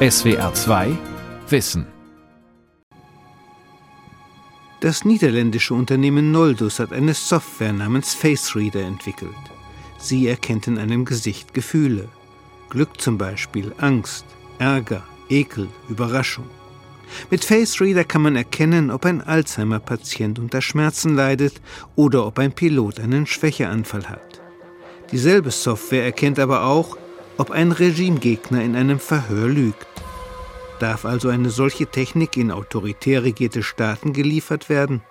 SWR 2 Wissen Das niederländische Unternehmen Noldus hat eine Software namens Face Reader entwickelt. Sie erkennt in einem Gesicht Gefühle. Glück zum Beispiel, Angst, Ärger, Ekel, Überraschung. Mit Face Reader kann man erkennen, ob ein Alzheimer-Patient unter Schmerzen leidet oder ob ein Pilot einen Schwächeanfall hat. Dieselbe Software erkennt aber auch, ob ein Regimegegner in einem Verhör lügt. Darf also eine solche Technik in autoritär regierte Staaten geliefert werden?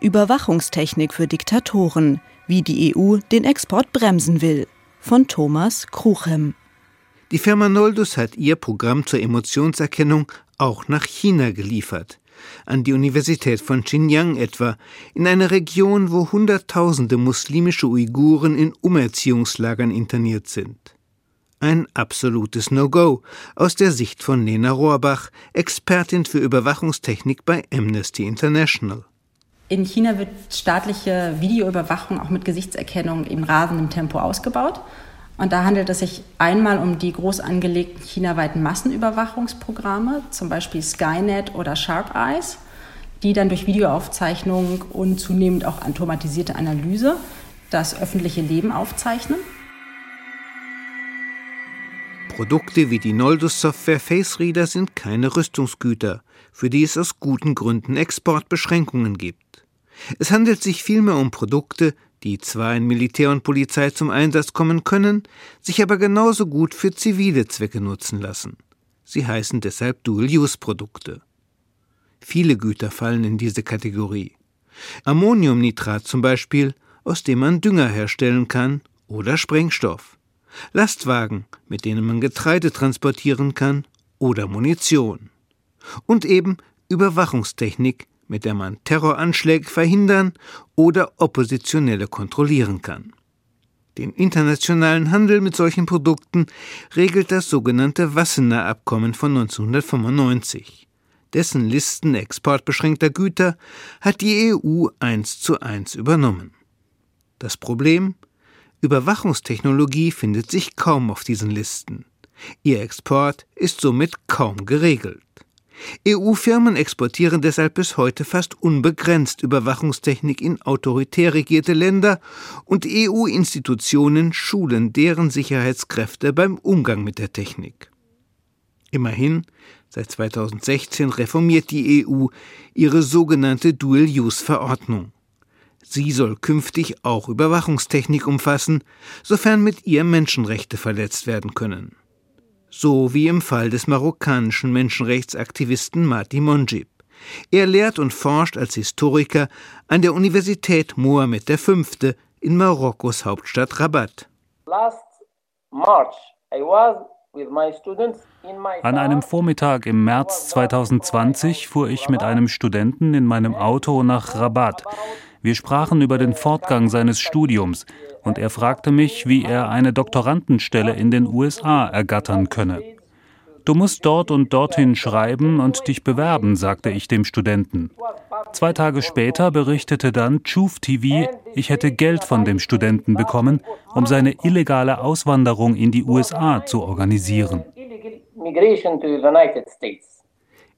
Überwachungstechnik für Diktatoren, wie die EU den Export bremsen will. Von Thomas Kruchem. Die Firma Noldus hat ihr Programm zur Emotionserkennung auch nach China geliefert, an die Universität von Xinjiang etwa, in eine Region, wo Hunderttausende muslimische Uiguren in Umerziehungslagern interniert sind. Ein absolutes No-Go aus der Sicht von Lena Rohrbach, Expertin für Überwachungstechnik bei Amnesty International. In China wird staatliche Videoüberwachung auch mit Gesichtserkennung in rasendem Tempo ausgebaut. Und da handelt es sich einmal um die groß angelegten chinaweiten Massenüberwachungsprogramme, zum Beispiel Skynet oder Sharp Eyes, die dann durch Videoaufzeichnung und zunehmend auch automatisierte Analyse das öffentliche Leben aufzeichnen. Produkte wie die Noldus-Software Face Reader sind keine Rüstungsgüter, für die es aus guten Gründen Exportbeschränkungen gibt. Es handelt sich vielmehr um Produkte, die zwar in Militär und Polizei zum Einsatz kommen können, sich aber genauso gut für zivile Zwecke nutzen lassen. Sie heißen deshalb Dual-Use-Produkte. Viele Güter fallen in diese Kategorie. Ammoniumnitrat zum Beispiel, aus dem man Dünger herstellen kann, oder Sprengstoff. Lastwagen, mit denen man Getreide transportieren kann, oder Munition. Und eben Überwachungstechnik, mit der man Terroranschläge verhindern oder Oppositionelle kontrollieren kann. Den internationalen Handel mit solchen Produkten regelt das sogenannte Wassener Abkommen von 1995. Dessen Listen exportbeschränkter Güter hat die EU eins zu eins übernommen. Das Problem? Überwachungstechnologie findet sich kaum auf diesen Listen. Ihr Export ist somit kaum geregelt. EU-Firmen exportieren deshalb bis heute fast unbegrenzt Überwachungstechnik in autoritär regierte Länder und EU-Institutionen schulen deren Sicherheitskräfte beim Umgang mit der Technik. Immerhin, seit 2016 reformiert die EU ihre sogenannte Dual-Use-Verordnung. Sie soll künftig auch Überwachungstechnik umfassen, sofern mit ihr Menschenrechte verletzt werden können so wie im Fall des marokkanischen Menschenrechtsaktivisten Mati Monjib. Er lehrt und forscht als Historiker an der Universität Mohammed V. in Marokkos Hauptstadt Rabat. An einem Vormittag im März 2020 fuhr ich mit einem Studenten in meinem Auto nach Rabat. Wir sprachen über den Fortgang seines Studiums und er fragte mich, wie er eine Doktorandenstelle in den USA ergattern könne. Du musst dort und dorthin schreiben und dich bewerben, sagte ich dem Studenten. Zwei Tage später berichtete dann Chuf TV, ich hätte Geld von dem Studenten bekommen, um seine illegale Auswanderung in die USA zu organisieren.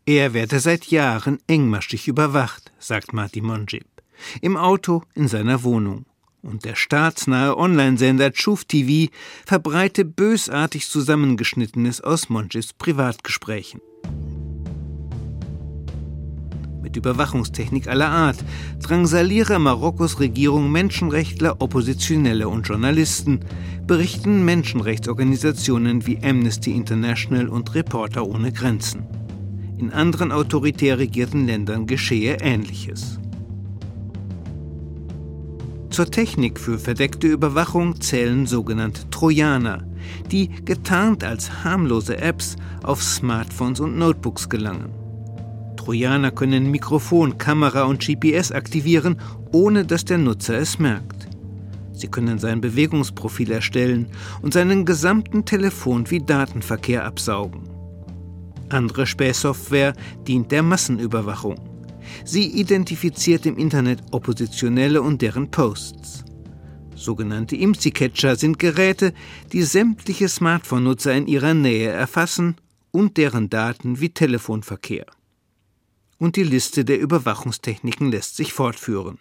Er werde seit Jahren engmaschig überwacht, sagt Marty Monjib. Im Auto, in seiner Wohnung und der staatsnahe Online-Sender Chuf TV verbreite bösartig zusammengeschnittenes aus Monchis Privatgesprächen. Mit Überwachungstechnik aller Art drangsaliere Marokkos Regierung Menschenrechtler, Oppositionelle und Journalisten, berichten Menschenrechtsorganisationen wie Amnesty International und Reporter ohne Grenzen. In anderen autoritär regierten Ländern geschehe Ähnliches. Zur Technik für verdeckte Überwachung zählen sogenannte Trojaner, die getarnt als harmlose Apps auf Smartphones und Notebooks gelangen. Trojaner können Mikrofon, Kamera und GPS aktivieren, ohne dass der Nutzer es merkt. Sie können sein Bewegungsprofil erstellen und seinen gesamten Telefon- wie Datenverkehr absaugen. Andere Spähsoftware dient der Massenüberwachung. Sie identifiziert im Internet Oppositionelle und deren Posts. Sogenannte IMSI-Catcher sind Geräte, die sämtliche Smartphone-Nutzer in ihrer Nähe erfassen und deren Daten wie Telefonverkehr. Und die Liste der Überwachungstechniken lässt sich fortführen.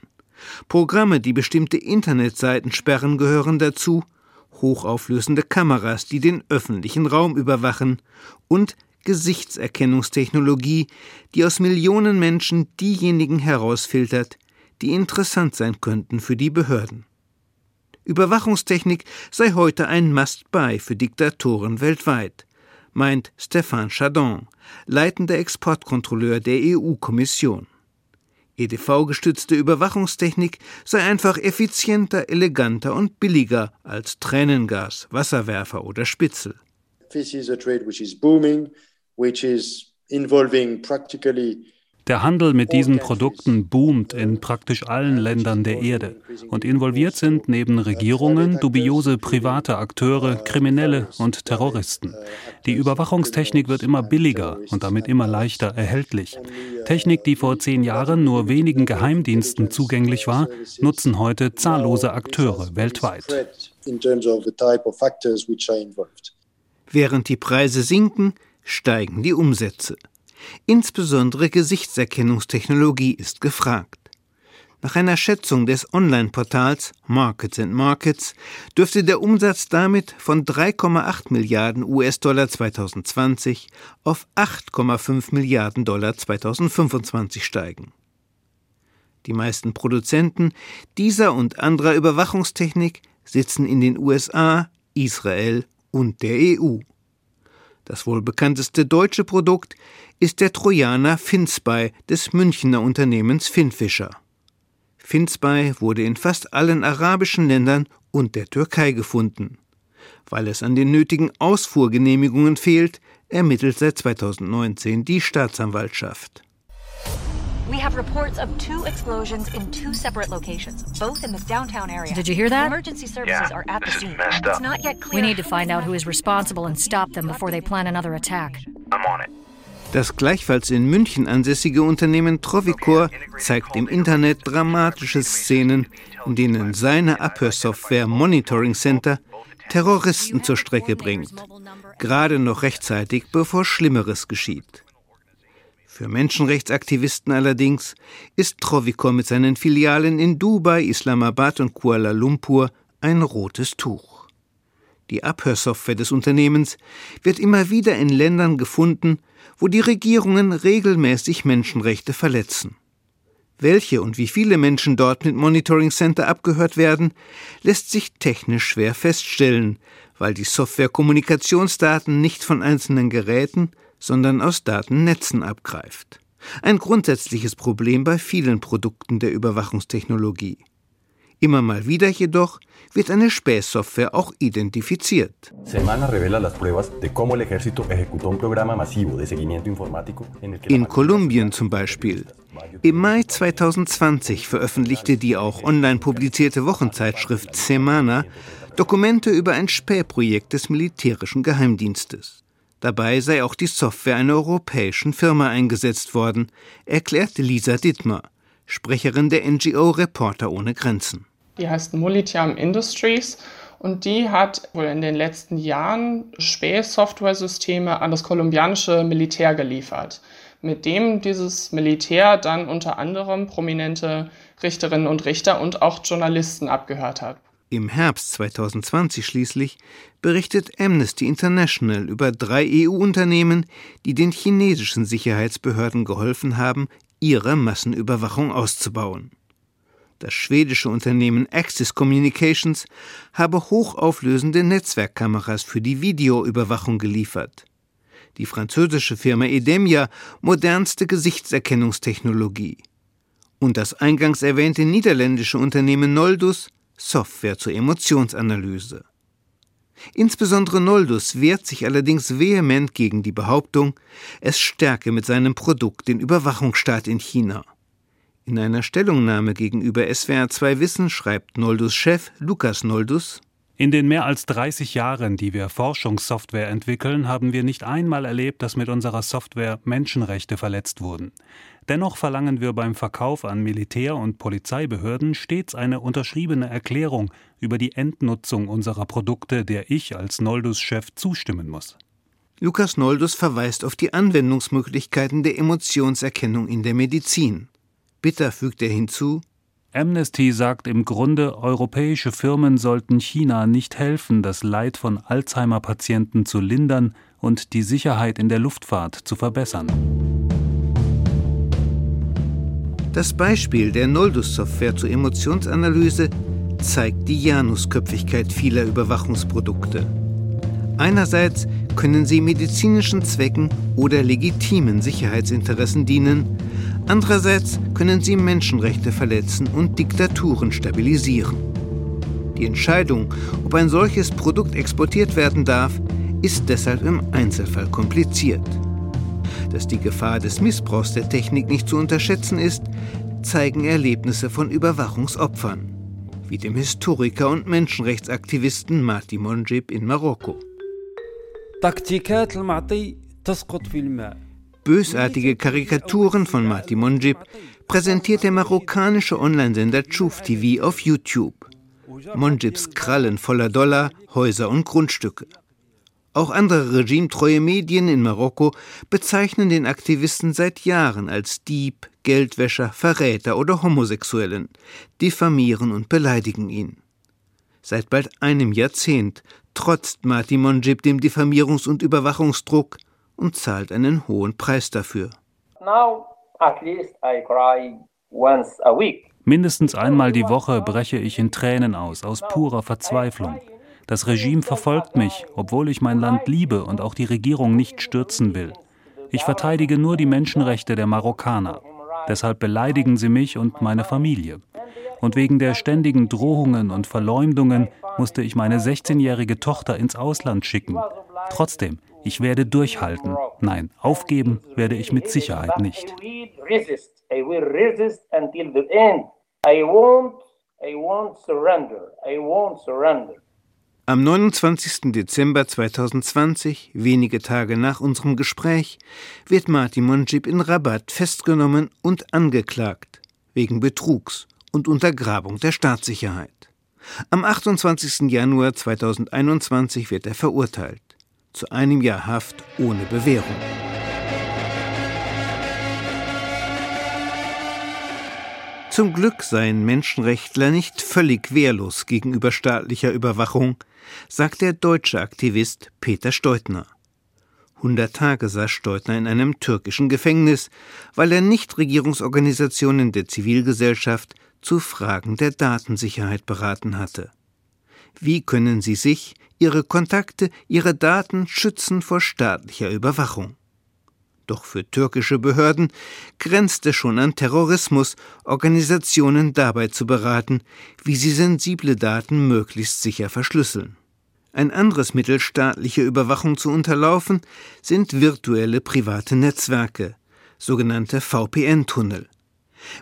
Programme, die bestimmte Internetseiten sperren, gehören dazu, hochauflösende Kameras, die den öffentlichen Raum überwachen, und Gesichtserkennungstechnologie, die aus Millionen Menschen diejenigen herausfiltert, die interessant sein könnten für die Behörden. Überwachungstechnik sei heute ein Must-Buy für Diktatoren weltweit, meint Stéphane Chardon, leitender Exportkontrolleur der EU-Kommission. EDV-gestützte Überwachungstechnik sei einfach effizienter, eleganter und billiger als Tränengas, Wasserwerfer oder Spitzel. This is a trade which is booming, which is involving practically der Handel mit diesen Produkten boomt in praktisch allen Ländern der Erde und involviert sind neben Regierungen dubiose private Akteure, Kriminelle und Terroristen. Die Überwachungstechnik wird immer billiger und damit immer leichter erhältlich. Technik, die vor zehn Jahren nur wenigen Geheimdiensten zugänglich war, nutzen heute zahllose Akteure weltweit. Während die Preise sinken, steigen die Umsätze. Insbesondere Gesichtserkennungstechnologie ist gefragt. Nach einer Schätzung des Online-Portals Markets and Markets dürfte der Umsatz damit von 3,8 Milliarden US-Dollar 2020 auf 8,5 Milliarden Dollar 2025 steigen. Die meisten Produzenten dieser und anderer Überwachungstechnik sitzen in den USA, Israel und der EU. Das wohl bekannteste deutsche Produkt ist der Trojaner Finspy des Münchner Unternehmens Finfischer. Finspy wurde in fast allen arabischen Ländern und der Türkei gefunden. Weil es an den nötigen Ausfuhrgenehmigungen fehlt, ermittelt seit 2019 die Staatsanwaltschaft. We have reports of two explosions in two separate locations, both in the downtown area. Did you hear that? Emergency services yeah, are at the scene. It's not yet clear. We need to find out who is responsible and stop them before they plan another attack. I'm on it. Das gleichfalls in München ansässige Unternehmen Trovicor zeigt im Internet dramatische Szenen, in denen seine Abhörsoftware Monitoring Center Terroristen zur Strecke bringt, gerade noch rechtzeitig, bevor Schlimmeres geschieht. Für Menschenrechtsaktivisten allerdings ist Trovicor mit seinen Filialen in Dubai, Islamabad und Kuala Lumpur ein rotes Tuch. Die Abhörsoftware des Unternehmens wird immer wieder in Ländern gefunden, wo die Regierungen regelmäßig Menschenrechte verletzen. Welche und wie viele Menschen dort mit Monitoring Center abgehört werden, lässt sich technisch schwer feststellen, weil die Software Kommunikationsdaten nicht von einzelnen Geräten, sondern aus Datennetzen abgreift. Ein grundsätzliches Problem bei vielen Produkten der Überwachungstechnologie. Immer mal wieder jedoch wird eine Späßsoftware auch identifiziert. In Kolumbien zum Beispiel. Im Mai 2020 veröffentlichte die auch online publizierte Wochenzeitschrift Semana Dokumente über ein Spähprojekt des militärischen Geheimdienstes. Dabei sei auch die Software einer europäischen Firma eingesetzt worden, erklärte Lisa Dittmer, Sprecherin der NGO Reporter ohne Grenzen. Die heißt Mulitiam Industries und die hat wohl in den letzten Jahren Späh-Software-Systeme an das kolumbianische Militär geliefert, mit dem dieses Militär dann unter anderem prominente Richterinnen und Richter und auch Journalisten abgehört hat. Im Herbst 2020 schließlich berichtet Amnesty International über drei EU-Unternehmen, die den chinesischen Sicherheitsbehörden geholfen haben, ihre Massenüberwachung auszubauen. Das schwedische Unternehmen Axis Communications habe hochauflösende Netzwerkkameras für die Videoüberwachung geliefert. Die französische Firma Edemia modernste Gesichtserkennungstechnologie. Und das eingangs erwähnte niederländische Unternehmen Noldus Software zur Emotionsanalyse. Insbesondere Noldus wehrt sich allerdings vehement gegen die Behauptung, es stärke mit seinem Produkt den Überwachungsstaat in China. In einer Stellungnahme gegenüber SWR2 Wissen schreibt Noldus Chef Lukas Noldus in den mehr als 30 Jahren, die wir Forschungssoftware entwickeln, haben wir nicht einmal erlebt, dass mit unserer Software Menschenrechte verletzt wurden. Dennoch verlangen wir beim Verkauf an Militär- und Polizeibehörden stets eine unterschriebene Erklärung über die Endnutzung unserer Produkte, der ich als Noldus-Chef zustimmen muss. Lukas Noldus verweist auf die Anwendungsmöglichkeiten der Emotionserkennung in der Medizin. Bitter fügt er hinzu, Amnesty sagt im Grunde, europäische Firmen sollten China nicht helfen, das Leid von Alzheimer-Patienten zu lindern und die Sicherheit in der Luftfahrt zu verbessern. Das Beispiel der Noldus-Software zur Emotionsanalyse zeigt die Janusköpfigkeit vieler Überwachungsprodukte. Einerseits können sie medizinischen Zwecken oder legitimen Sicherheitsinteressen dienen, andererseits können sie Menschenrechte verletzen und Diktaturen stabilisieren. Die Entscheidung, ob ein solches Produkt exportiert werden darf, ist deshalb im Einzelfall kompliziert. Dass die Gefahr des Missbrauchs der Technik nicht zu unterschätzen ist, zeigen Erlebnisse von Überwachungsopfern, wie dem Historiker und Menschenrechtsaktivisten Mati Monjib in Marokko. Bösartige Karikaturen von Mati Monjib präsentiert der marokkanische Onlinesender Chouf TV auf YouTube. Monjibs Krallen voller Dollar, Häuser und Grundstücke. Auch andere regimetreue Medien in Marokko bezeichnen den Aktivisten seit Jahren als Dieb, Geldwäscher, Verräter oder Homosexuellen, diffamieren und beleidigen ihn. Seit bald einem Jahrzehnt trotzt Marti Monjib dem Diffamierungs- und Überwachungsdruck und zahlt einen hohen Preis dafür. Mindestens einmal die Woche breche ich in Tränen aus, aus purer Verzweiflung. Das Regime verfolgt mich, obwohl ich mein Land liebe und auch die Regierung nicht stürzen will. Ich verteidige nur die Menschenrechte der Marokkaner. Deshalb beleidigen sie mich und meine Familie. Und wegen der ständigen Drohungen und Verleumdungen musste ich meine 16-jährige Tochter ins Ausland schicken. Trotzdem, ich werde durchhalten. Nein, aufgeben werde ich mit Sicherheit nicht. I won't, I won't surrender. I won't surrender. Am 29. Dezember 2020, wenige Tage nach unserem Gespräch, wird Martin Monjib in Rabat festgenommen und angeklagt wegen Betrugs und Untergrabung der Staatssicherheit. Am 28. Januar 2021 wird er verurteilt zu einem Jahr Haft ohne Bewährung. Zum Glück seien Menschenrechtler nicht völlig wehrlos gegenüber staatlicher Überwachung, sagt der deutsche Aktivist Peter Steutner. 100 Tage saß Steutner in einem türkischen Gefängnis, weil er Nichtregierungsorganisationen der Zivilgesellschaft zu Fragen der Datensicherheit beraten hatte. Wie können sie sich, ihre Kontakte, ihre Daten schützen vor staatlicher Überwachung? Doch für türkische Behörden grenzt es schon an Terrorismus, Organisationen dabei zu beraten, wie sie sensible Daten möglichst sicher verschlüsseln. Ein anderes Mittel, staatliche Überwachung zu unterlaufen, sind virtuelle private Netzwerke, sogenannte VPN-Tunnel.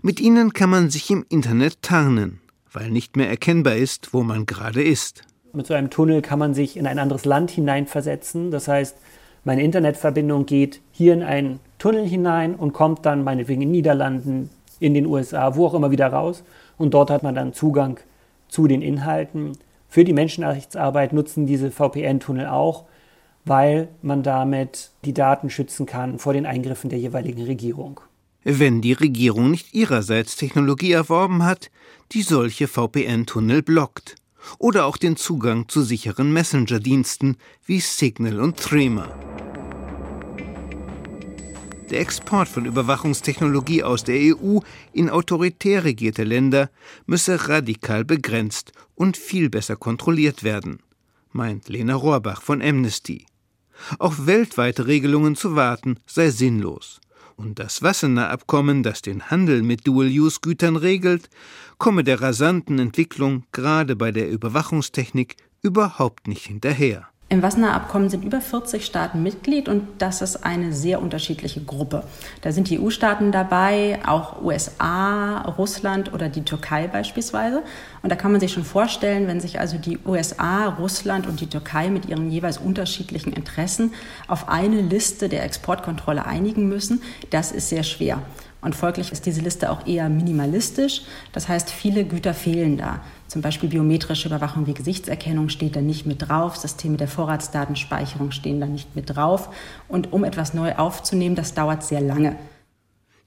Mit ihnen kann man sich im Internet tarnen, weil nicht mehr erkennbar ist, wo man gerade ist. Mit so einem Tunnel kann man sich in ein anderes Land hineinversetzen. Das heißt, meine Internetverbindung geht hier in einen Tunnel hinein und kommt dann meinetwegen in den Niederlanden, in den USA, wo auch immer wieder raus. Und dort hat man dann Zugang zu den Inhalten. Für die Menschenrechtsarbeit nutzen diese VPN-Tunnel auch, weil man damit die Daten schützen kann vor den Eingriffen der jeweiligen Regierung. Wenn die Regierung nicht ihrerseits Technologie erworben hat, die solche VPN-Tunnel blockt. Oder auch den Zugang zu sicheren Messenger-Diensten wie Signal und Threema. Der Export von Überwachungstechnologie aus der EU in autoritär regierte Länder müsse radikal begrenzt und viel besser kontrolliert werden, meint Lena Rohrbach von Amnesty. Auf weltweite Regelungen zu warten sei sinnlos. Und das Wassener Abkommen, das den Handel mit Dual-Use-Gütern regelt, komme der rasanten Entwicklung gerade bei der Überwachungstechnik überhaupt nicht hinterher. Im Wassenaar Abkommen sind über 40 Staaten Mitglied und das ist eine sehr unterschiedliche Gruppe. Da sind die EU-Staaten dabei, auch USA, Russland oder die Türkei beispielsweise. Und da kann man sich schon vorstellen, wenn sich also die USA, Russland und die Türkei mit ihren jeweils unterschiedlichen Interessen auf eine Liste der Exportkontrolle einigen müssen, das ist sehr schwer. Und folglich ist diese Liste auch eher minimalistisch. Das heißt, viele Güter fehlen da. Zum Beispiel biometrische Überwachung wie Gesichtserkennung steht da nicht mit drauf. Systeme der Vorratsdatenspeicherung stehen da nicht mit drauf. Und um etwas neu aufzunehmen, das dauert sehr lange.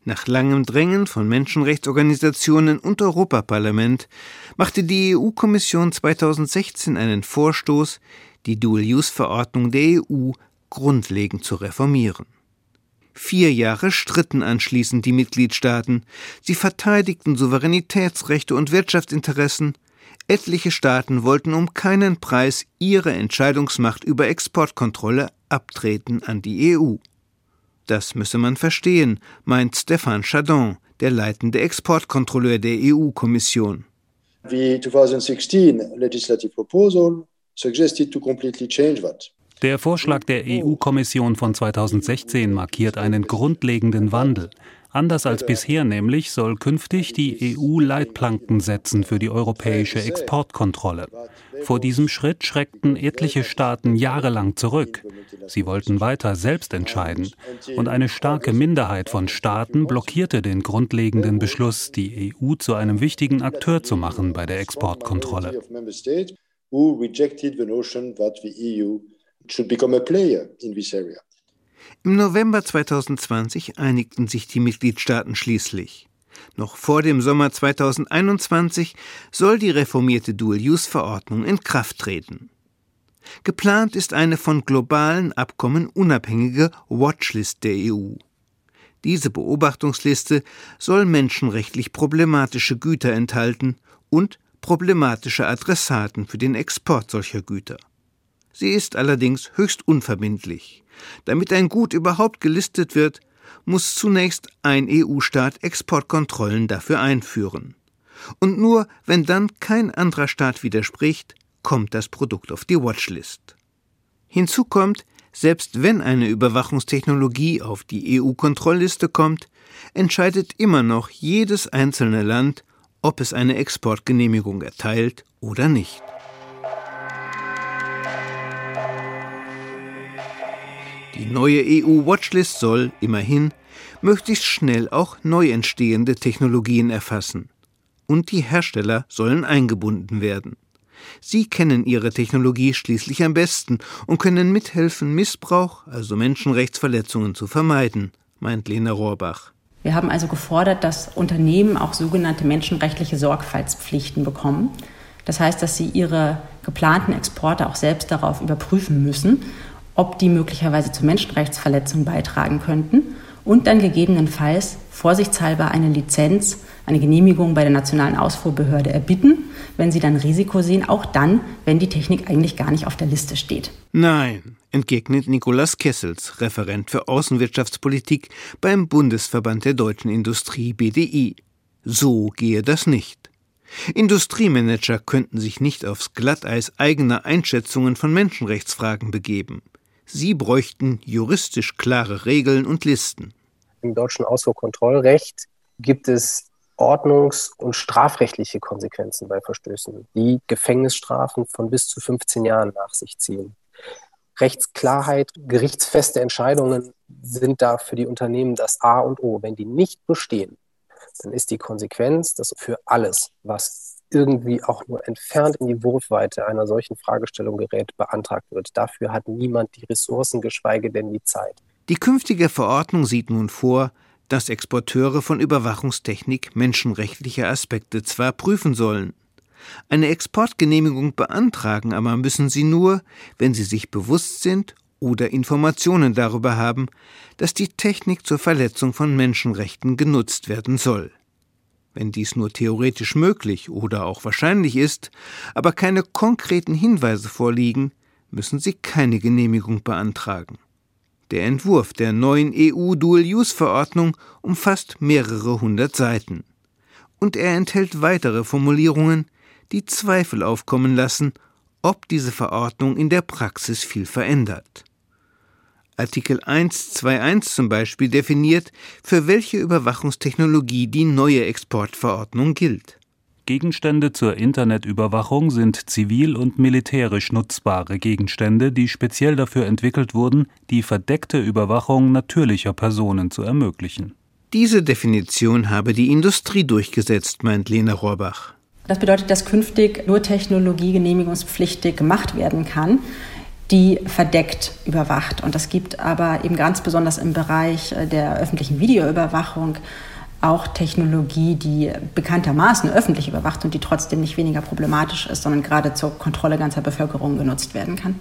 Nach langem Drängen von Menschenrechtsorganisationen und Europaparlament machte die EU-Kommission 2016 einen Vorstoß, die Dual-Use-Verordnung der EU grundlegend zu reformieren. Vier Jahre stritten anschließend die Mitgliedstaaten. Sie verteidigten Souveränitätsrechte und Wirtschaftsinteressen. Etliche Staaten wollten um keinen Preis ihre Entscheidungsmacht über Exportkontrolle abtreten an die EU. Das müsse man verstehen, meint Stéphane Chardon, der leitende Exportkontrolleur der EU-Kommission. The 2016 legislative proposal suggested to completely change that. Der Vorschlag der EU-Kommission von 2016 markiert einen grundlegenden Wandel. Anders als bisher nämlich soll künftig die EU Leitplanken setzen für die europäische Exportkontrolle. Vor diesem Schritt schreckten etliche Staaten jahrelang zurück. Sie wollten weiter selbst entscheiden. Und eine starke Minderheit von Staaten blockierte den grundlegenden Beschluss, die EU zu einem wichtigen Akteur zu machen bei der Exportkontrolle should become a player in this area. Im November 2020 einigten sich die Mitgliedstaaten schließlich. Noch vor dem Sommer 2021 soll die reformierte Dual-Use-Verordnung in Kraft treten. Geplant ist eine von globalen Abkommen unabhängige Watchlist der EU. Diese Beobachtungsliste soll menschenrechtlich problematische Güter enthalten und problematische Adressaten für den Export solcher Güter. Sie ist allerdings höchst unverbindlich. Damit ein Gut überhaupt gelistet wird, muss zunächst ein EU-Staat Exportkontrollen dafür einführen. Und nur wenn dann kein anderer Staat widerspricht, kommt das Produkt auf die Watchlist. Hinzu kommt, selbst wenn eine Überwachungstechnologie auf die EU-Kontrollliste kommt, entscheidet immer noch jedes einzelne Land, ob es eine Exportgenehmigung erteilt oder nicht. Die neue EU-Watchlist soll, immerhin, möglichst schnell auch neu entstehende Technologien erfassen. Und die Hersteller sollen eingebunden werden. Sie kennen ihre Technologie schließlich am besten und können mithelfen, Missbrauch, also Menschenrechtsverletzungen, zu vermeiden, meint Lena Rohrbach. Wir haben also gefordert, dass Unternehmen auch sogenannte menschenrechtliche Sorgfaltspflichten bekommen. Das heißt, dass sie ihre geplanten Exporte auch selbst darauf überprüfen müssen ob die möglicherweise zu Menschenrechtsverletzungen beitragen könnten und dann gegebenenfalls vorsichtshalber eine Lizenz, eine Genehmigung bei der nationalen Ausfuhrbehörde erbitten, wenn sie dann Risiko sehen, auch dann, wenn die Technik eigentlich gar nicht auf der Liste steht. Nein, entgegnet Nikolaus Kessels, Referent für Außenwirtschaftspolitik beim Bundesverband der deutschen Industrie BDI. So gehe das nicht. Industriemanager könnten sich nicht aufs Glatteis eigener Einschätzungen von Menschenrechtsfragen begeben. Sie bräuchten juristisch klare Regeln und Listen. Im deutschen Ausfuhrkontrollrecht gibt es ordnungs- und strafrechtliche Konsequenzen bei Verstößen, die Gefängnisstrafen von bis zu 15 Jahren nach sich ziehen. Rechtsklarheit, gerichtsfeste Entscheidungen sind da für die Unternehmen das A und O. Wenn die nicht bestehen, dann ist die Konsequenz, dass für alles, was irgendwie auch nur entfernt in die Wurfweite einer solchen Fragestellung gerät, beantragt wird. Dafür hat niemand die Ressourcen, geschweige denn die Zeit. Die künftige Verordnung sieht nun vor, dass Exporteure von Überwachungstechnik menschenrechtliche Aspekte zwar prüfen sollen, eine Exportgenehmigung beantragen aber müssen sie nur, wenn sie sich bewusst sind oder Informationen darüber haben, dass die Technik zur Verletzung von Menschenrechten genutzt werden soll. Wenn dies nur theoretisch möglich oder auch wahrscheinlich ist, aber keine konkreten Hinweise vorliegen, müssen Sie keine Genehmigung beantragen. Der Entwurf der neuen EU Dual-Use-Verordnung umfasst mehrere hundert Seiten. Und er enthält weitere Formulierungen, die Zweifel aufkommen lassen, ob diese Verordnung in der Praxis viel verändert. Artikel 121 zum Beispiel definiert, für welche Überwachungstechnologie die neue Exportverordnung gilt. Gegenstände zur Internetüberwachung sind zivil und militärisch nutzbare Gegenstände, die speziell dafür entwickelt wurden, die verdeckte Überwachung natürlicher Personen zu ermöglichen. Diese Definition habe die Industrie durchgesetzt, meint Lena Rohrbach. Das bedeutet, dass künftig nur Technologie genehmigungspflichtig gemacht werden kann, die verdeckt überwacht. Und das gibt aber eben ganz besonders im Bereich äh, der öffentlichen Videoüberwachung auch Technologie, die bekanntermaßen öffentlich überwacht und die trotzdem nicht weniger problematisch ist, sondern gerade zur Kontrolle ganzer Bevölkerung genutzt werden kann.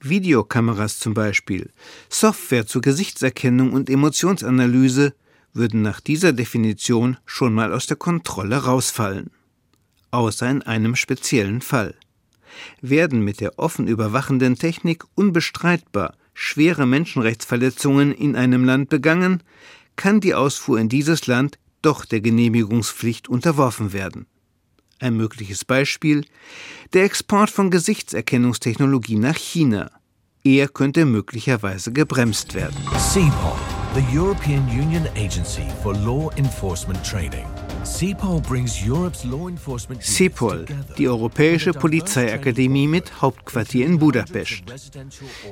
Videokameras zum Beispiel, Software zur Gesichtserkennung und Emotionsanalyse würden nach dieser Definition schon mal aus der Kontrolle rausfallen. Außer in einem speziellen Fall. Werden mit der offen überwachenden Technik unbestreitbar schwere Menschenrechtsverletzungen in einem Land begangen, kann die Ausfuhr in dieses Land doch der Genehmigungspflicht unterworfen werden. Ein mögliches Beispiel der Export von Gesichtserkennungstechnologie nach China. Er könnte möglicherweise gebremst werden. CEPOL, the European Union Agency for Law Enforcement Training. CEPOL, die Europäische Polizeiakademie mit Hauptquartier in Budapest.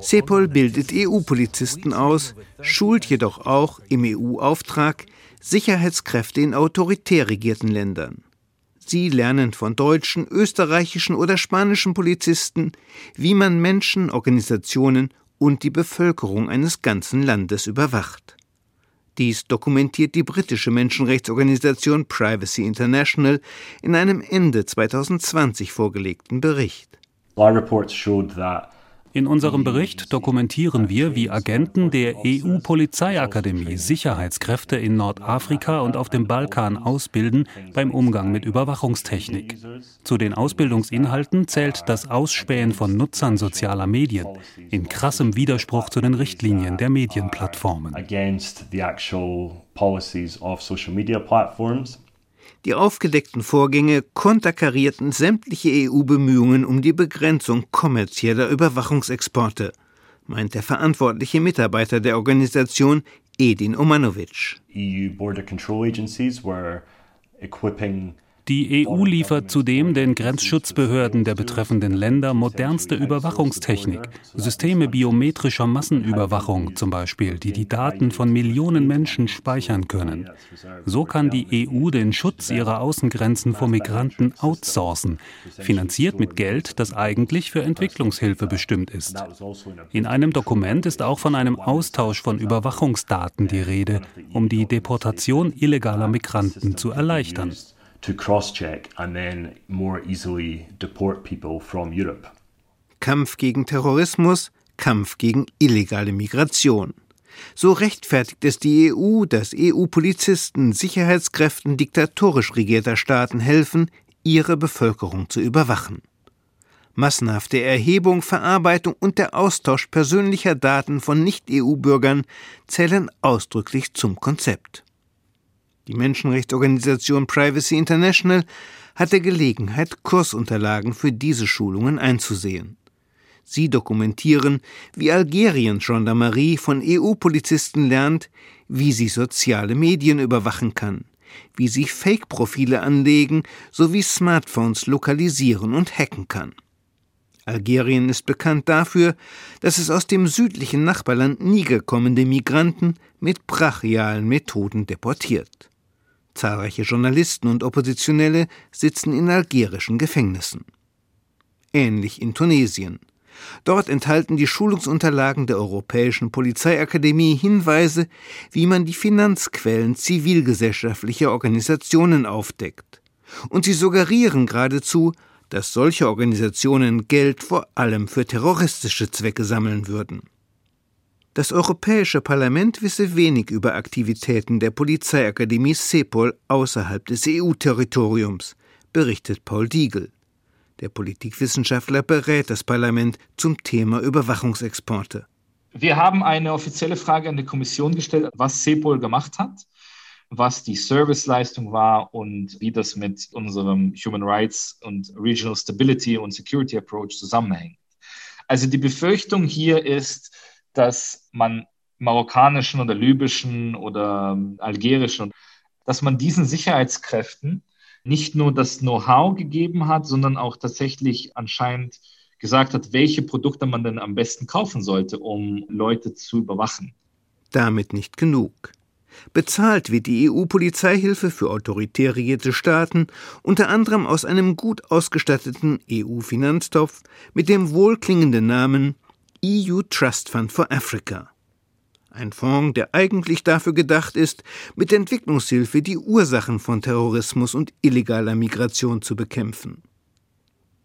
CEPOL bildet EU-Polizisten aus, schult jedoch auch im EU-Auftrag Sicherheitskräfte in autoritär regierten Ländern. Sie lernen von deutschen, österreichischen oder spanischen Polizisten, wie man Menschen, Organisationen und die Bevölkerung eines ganzen Landes überwacht. Dies dokumentiert die britische Menschenrechtsorganisation Privacy International in einem Ende 2020 vorgelegten Bericht. Our reports showed that in unserem Bericht dokumentieren wir, wie Agenten der EU-Polizeiakademie Sicherheitskräfte in Nordafrika und auf dem Balkan ausbilden beim Umgang mit Überwachungstechnik. Zu den Ausbildungsinhalten zählt das Ausspähen von Nutzern sozialer Medien in krassem Widerspruch zu den Richtlinien der Medienplattformen. Die aufgedeckten Vorgänge konterkarierten sämtliche EU-Bemühungen um die Begrenzung kommerzieller Überwachungsexporte, meint der verantwortliche Mitarbeiter der Organisation Edin Omanovic. EU border control agencies were equipping die EU liefert zudem den Grenzschutzbehörden der betreffenden Länder modernste Überwachungstechnik, Systeme biometrischer Massenüberwachung zum Beispiel, die die Daten von Millionen Menschen speichern können. So kann die EU den Schutz ihrer Außengrenzen vor Migranten outsourcen, finanziert mit Geld, das eigentlich für Entwicklungshilfe bestimmt ist. In einem Dokument ist auch von einem Austausch von Überwachungsdaten die Rede, um die Deportation illegaler Migranten zu erleichtern to cross-check and then more easily deport people from Europe. Kampf gegen Terrorismus, Kampf gegen illegale Migration. So rechtfertigt es die EU, dass EU-Polizisten Sicherheitskräften diktatorisch regierter Staaten helfen, ihre Bevölkerung zu überwachen. Massenhafte Erhebung, Verarbeitung und der Austausch persönlicher Daten von Nicht-EU-Bürgern zählen ausdrücklich zum Konzept. Die Menschenrechtsorganisation Privacy International hatte Gelegenheit, Kursunterlagen für diese Schulungen einzusehen. Sie dokumentieren, wie Algerien Gendarmerie von EU-Polizisten lernt, wie sie soziale Medien überwachen kann, wie sie Fake-Profile anlegen sowie Smartphones lokalisieren und hacken kann. Algerien ist bekannt dafür, dass es aus dem südlichen Nachbarland Niger kommende Migranten mit brachialen Methoden deportiert. Zahlreiche Journalisten und Oppositionelle sitzen in algerischen Gefängnissen. Ähnlich in Tunesien. Dort enthalten die Schulungsunterlagen der Europäischen Polizeiakademie Hinweise, wie man die Finanzquellen zivilgesellschaftlicher Organisationen aufdeckt. Und sie suggerieren geradezu, dass solche Organisationen Geld vor allem für terroristische Zwecke sammeln würden. Das Europäische Parlament wisse wenig über Aktivitäten der Polizeiakademie CEPOL außerhalb des EU-Territoriums, berichtet Paul Diegel. Der Politikwissenschaftler berät das Parlament zum Thema Überwachungsexporte. Wir haben eine offizielle Frage an die Kommission gestellt, was CEPOL gemacht hat, was die Serviceleistung war und wie das mit unserem Human Rights und Regional Stability und Security Approach zusammenhängt. Also die Befürchtung hier ist, dass man marokkanischen oder libyschen oder ähm, algerischen, dass man diesen Sicherheitskräften nicht nur das Know-how gegeben hat, sondern auch tatsächlich anscheinend gesagt hat, welche Produkte man denn am besten kaufen sollte, um Leute zu überwachen. Damit nicht genug. Bezahlt wird die EU-Polizeihilfe für autoritäre Staaten unter anderem aus einem gut ausgestatteten EU-Finanztopf mit dem wohlklingenden Namen EU Trust Fund for Africa. Ein Fonds, der eigentlich dafür gedacht ist, mit Entwicklungshilfe die Ursachen von Terrorismus und illegaler Migration zu bekämpfen.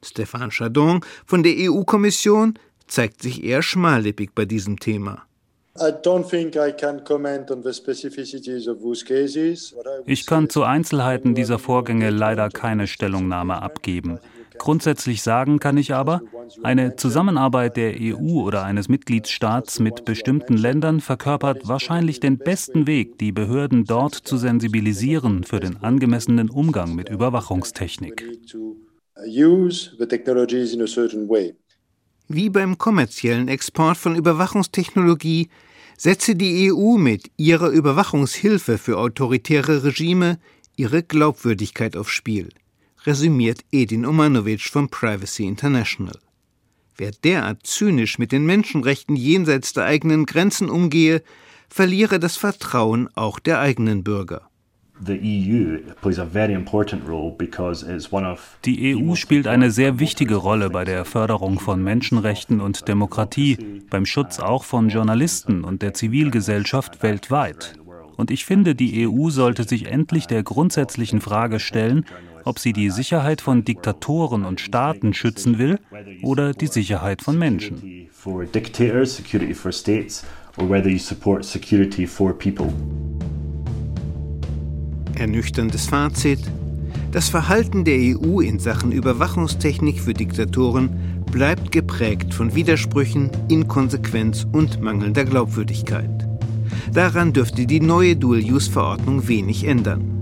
Stéphane Chardon von der EU-Kommission zeigt sich eher schmallippig bei diesem Thema. Ich kann zu Einzelheiten dieser Vorgänge leider keine Stellungnahme abgeben. Grundsätzlich sagen kann ich aber, eine Zusammenarbeit der EU oder eines Mitgliedsstaats mit bestimmten Ländern verkörpert wahrscheinlich den besten Weg, die Behörden dort zu sensibilisieren für den angemessenen Umgang mit Überwachungstechnik. Wie beim kommerziellen Export von Überwachungstechnologie setze die EU mit ihrer Überwachungshilfe für autoritäre Regime ihre Glaubwürdigkeit aufs Spiel, resümiert Edin Omanovic von Privacy International. Wer derart zynisch mit den Menschenrechten jenseits der eigenen Grenzen umgehe, verliere das Vertrauen auch der eigenen Bürger. E Die EU spielt eine sehr wichtige Rolle bei der Förderung von Menschenrechten und Demokratie, beim Schutz auch von Journalisten und der Zivilgesellschaft weltweit. Und ich finde, die EU sollte sich endlich der grundsätzlichen Frage stellen, ob sie die Sicherheit von Diktatoren und Staaten schützen will oder die Sicherheit von Menschen. Ernüchterndes Fazit. Das Verhalten der EU in Sachen Überwachungstechnik für Diktatoren bleibt geprägt von Widersprüchen, Inkonsequenz und mangelnder Glaubwürdigkeit. Daran dürfte die neue Dual-Use-Verordnung wenig ändern.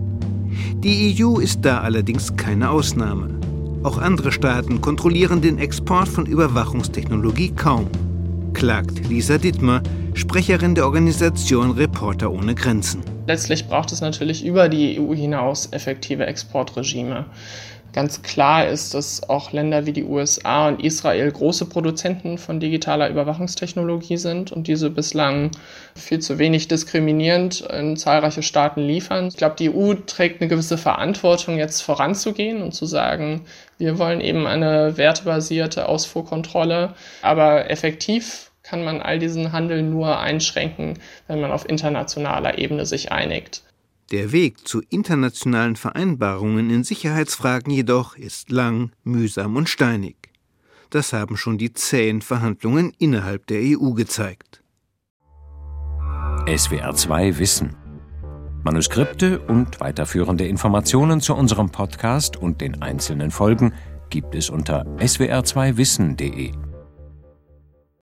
Die EU ist da allerdings keine Ausnahme. Auch andere Staaten kontrollieren den Export von Überwachungstechnologie kaum, klagt Lisa Dittmer, Sprecherin der Organisation Reporter ohne Grenzen. Letztlich braucht es natürlich über die EU hinaus effektive Exportregime. Ganz klar ist, dass auch Länder wie die USA und Israel große Produzenten von digitaler Überwachungstechnologie sind und diese bislang viel zu wenig diskriminierend in zahlreiche Staaten liefern. Ich glaube, die EU trägt eine gewisse Verantwortung, jetzt voranzugehen und zu sagen, wir wollen eben eine wertebasierte Ausfuhrkontrolle, aber effektiv kann man all diesen Handel nur einschränken, wenn man auf internationaler Ebene sich einigt. Der Weg zu internationalen Vereinbarungen in Sicherheitsfragen jedoch ist lang, mühsam und steinig. Das haben schon die zähen Verhandlungen innerhalb der EU gezeigt. SWR 2 Wissen. Manuskripte und weiterführende Informationen zu unserem Podcast und den einzelnen Folgen gibt es unter swr2wissen.de.